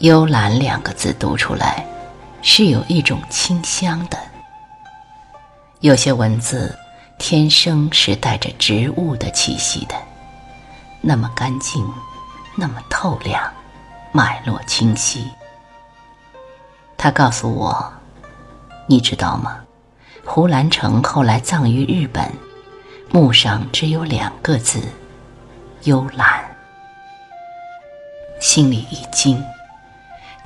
幽兰两个字读出来，是有一种清香的。有些文字天生是带着植物的气息的，那么干净，那么透亮，脉络清晰。他告诉我，你知道吗？胡兰成后来葬于日本，墓上只有两个字：幽兰。心里一惊。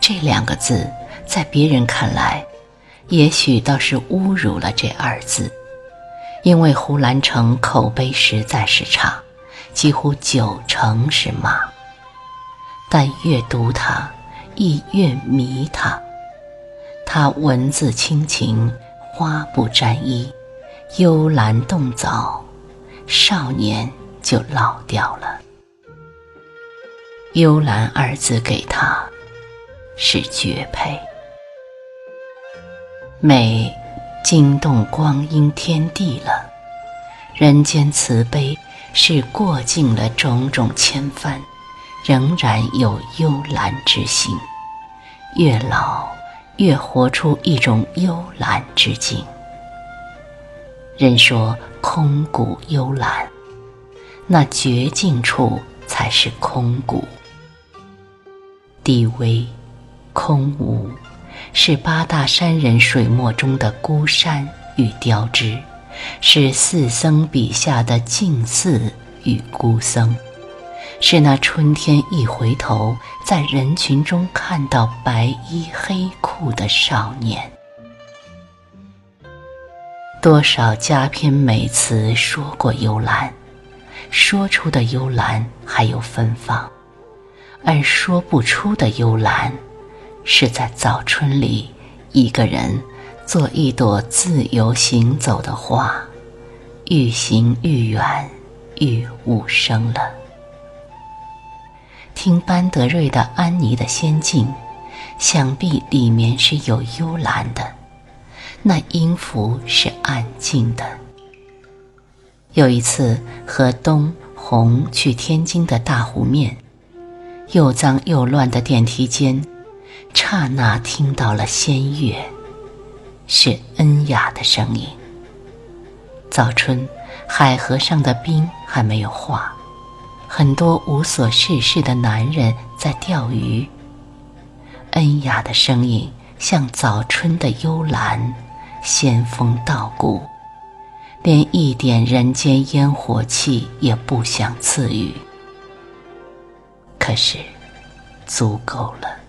这两个字，在别人看来，也许倒是侮辱了这二字，因为胡兰成口碑实在是差，几乎九成是骂。但越读他，亦越迷他。他文字清情，花不沾衣，幽兰动早，少年就老掉了。幽兰二字给他。是绝配，美惊动光阴天地了。人间慈悲是过尽了种种千帆，仍然有幽兰之心。越老越活出一种幽兰之境。人说空谷幽兰，那绝境处才是空谷。地微。空无，是八大山人水墨中的孤山与雕枝，是四僧笔下的静寺与孤僧，是那春天一回头，在人群中看到白衣黑裤的少年。多少佳篇美词说过幽兰，说出的幽兰还有芬芳，而说不出的幽兰。是在早春里，一个人做一朵自由行走的花，愈行愈远，愈无声了。听班德瑞的《安妮的仙境》，想必里面是有幽兰的，那音符是安静的。有一次和东红去天津的大湖面，又脏又乱的电梯间。刹那听到了仙乐，是恩雅的声音。早春，海河上的冰还没有化，很多无所事事的男人在钓鱼。恩雅的声音像早春的幽兰，仙风道骨，连一点人间烟火气也不想赐予。可是，足够了。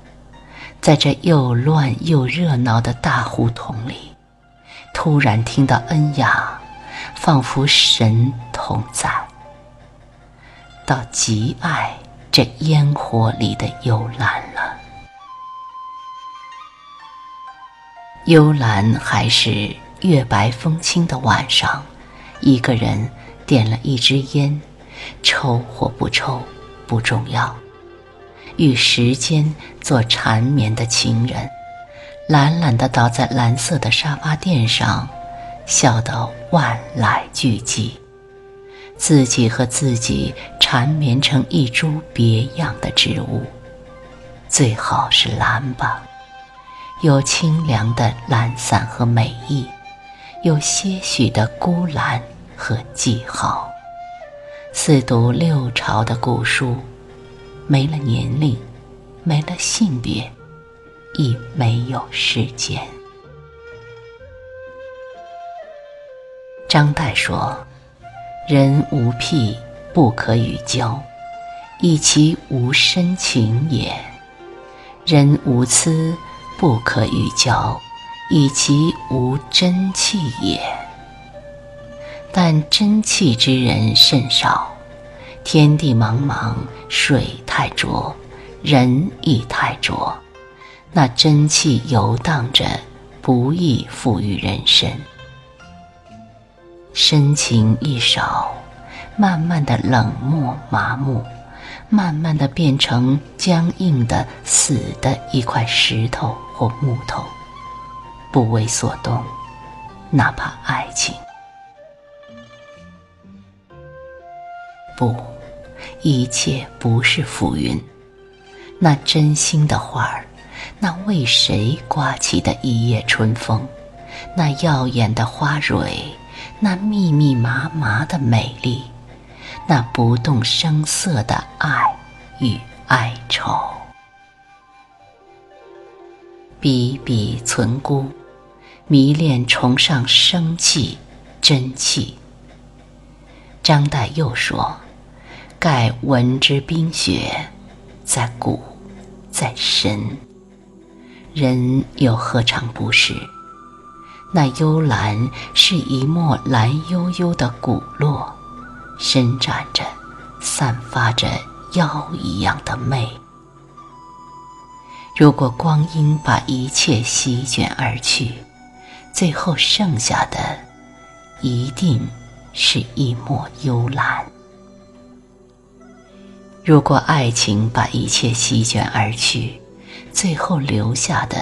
在这又乱又热闹的大胡同里，突然听到恩雅，仿佛神同在。到极爱这烟火里的幽兰了。幽兰还是月白风清的晚上，一个人点了一支烟，抽或不抽不重要。与时间做缠绵的情人，懒懒地倒在蓝色的沙发垫上，笑得万籁俱寂。自己和自己缠绵成一株别样的植物，最好是蓝吧，有清凉的懒散和美意，有些许的孤兰和记号，似读六朝的古书。没了年龄，没了性别，亦没有时间。张岱说：“人无癖，不可与交，以其无深情也；人无疵，不可与交，以其无真气也。但真气之人甚少。”天地茫茫，水太浊，人亦太浊，那真气游荡着，不易赋予人身。深情一少，慢慢的冷漠麻木，慢慢的变成僵硬的死的一块石头或木头，不为所动，哪怕爱情，不。一切不是浮云，那真心的花儿，那为谁刮起的一夜春风，那耀眼的花蕊，那密密麻麻的美丽，那不动声色的爱与哀愁，比比存孤，迷恋崇尚生气、真气。张岱又说。盖闻之冰雪，在骨，在神。人又何尝不是？那幽兰是一抹蓝幽幽的骨落，伸展着，散发着妖一样的媚。如果光阴把一切席卷而去，最后剩下的，一定是一抹幽兰。如果爱情把一切席卷而去，最后留下的，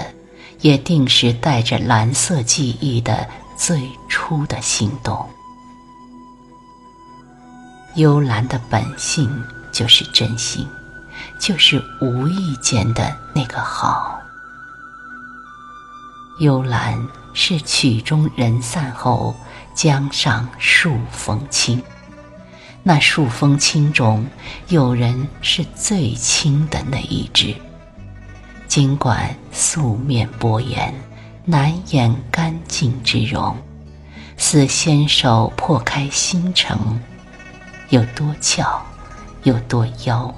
也定是带着蓝色记忆的最初的心动。幽兰的本性就是真心，就是无意间的那个好。幽兰是曲终人散后，江上数风清。那数风清中，有人是最轻的那一只。尽管素面薄颜，难掩干净之容，似纤手破开心城，有多俏，有多妖，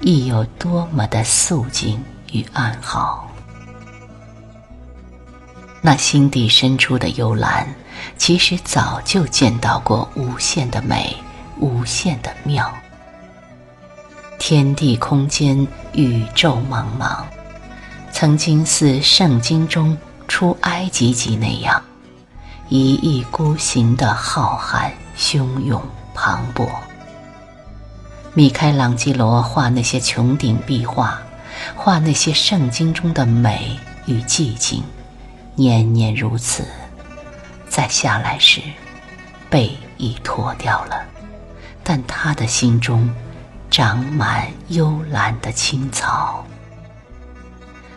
亦有多么的素净与安好。那心底深处的幽兰，其实早就见到过无限的美。无限的妙，天地空间，宇宙茫茫，曾经似圣经中出埃及记那样，一意孤行的浩瀚、汹涌、磅礴。米开朗基罗画那些穹顶壁画，画那些圣经中的美与寂静，年年如此。再下来时，背已脱掉了。但他的心中长满幽兰的青草。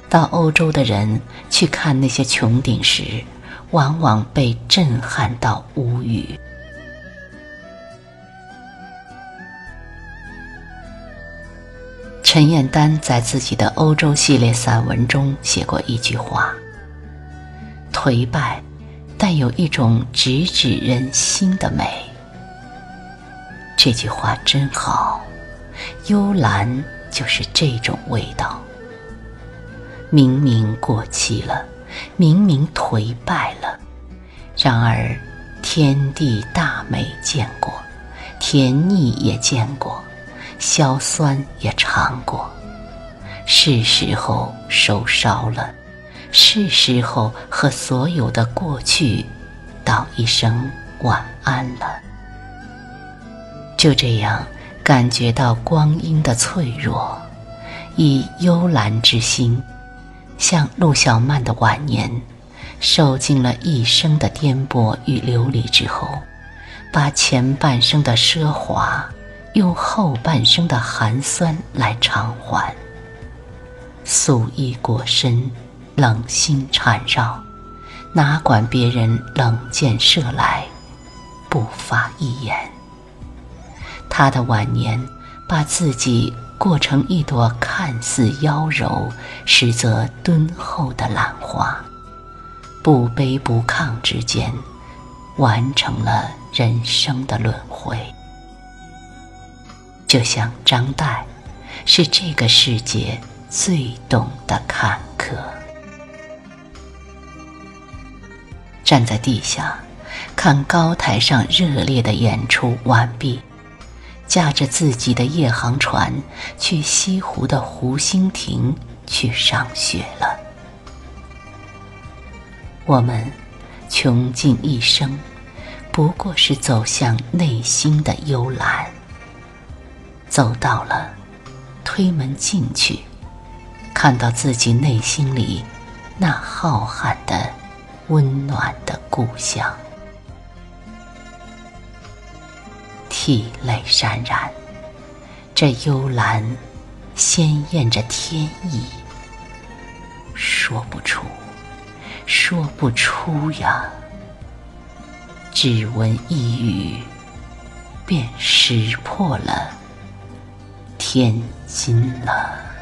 到欧洲的人去看那些穹顶时，往往被震撼到无语。陈燕丹在自己的欧洲系列散文中写过一句话：“颓败，但有一种直指人心的美。”这句话真好，幽兰就是这种味道。明明过期了，明明颓败了，然而天地大美见过，甜腻也见过，硝酸也尝过，是时候收烧了，是时候和所有的过去道一声晚安了。就这样，感觉到光阴的脆弱，以幽兰之心，像陆小曼的晚年，受尽了一生的颠簸与流离之后，把前半生的奢华，用后半生的寒酸来偿还。素衣裹身，冷心缠绕，哪管别人冷箭射来，不发一言。他的晚年，把自己过成一朵看似妖柔，实则敦厚的兰花，不卑不亢之间，完成了人生的轮回。就像张岱，是这个世界最懂的坎坷。站在地下，看高台上热烈的演出完毕。驾着自己的夜航船，去西湖的湖心亭去赏雪了。我们穷尽一生，不过是走向内心的幽兰。走到了，推门进去，看到自己内心里那浩瀚的、温暖的故乡。涕泪潸然，这幽兰鲜艳着天意，说不出，说不出呀。只闻一语，便识破了天津了。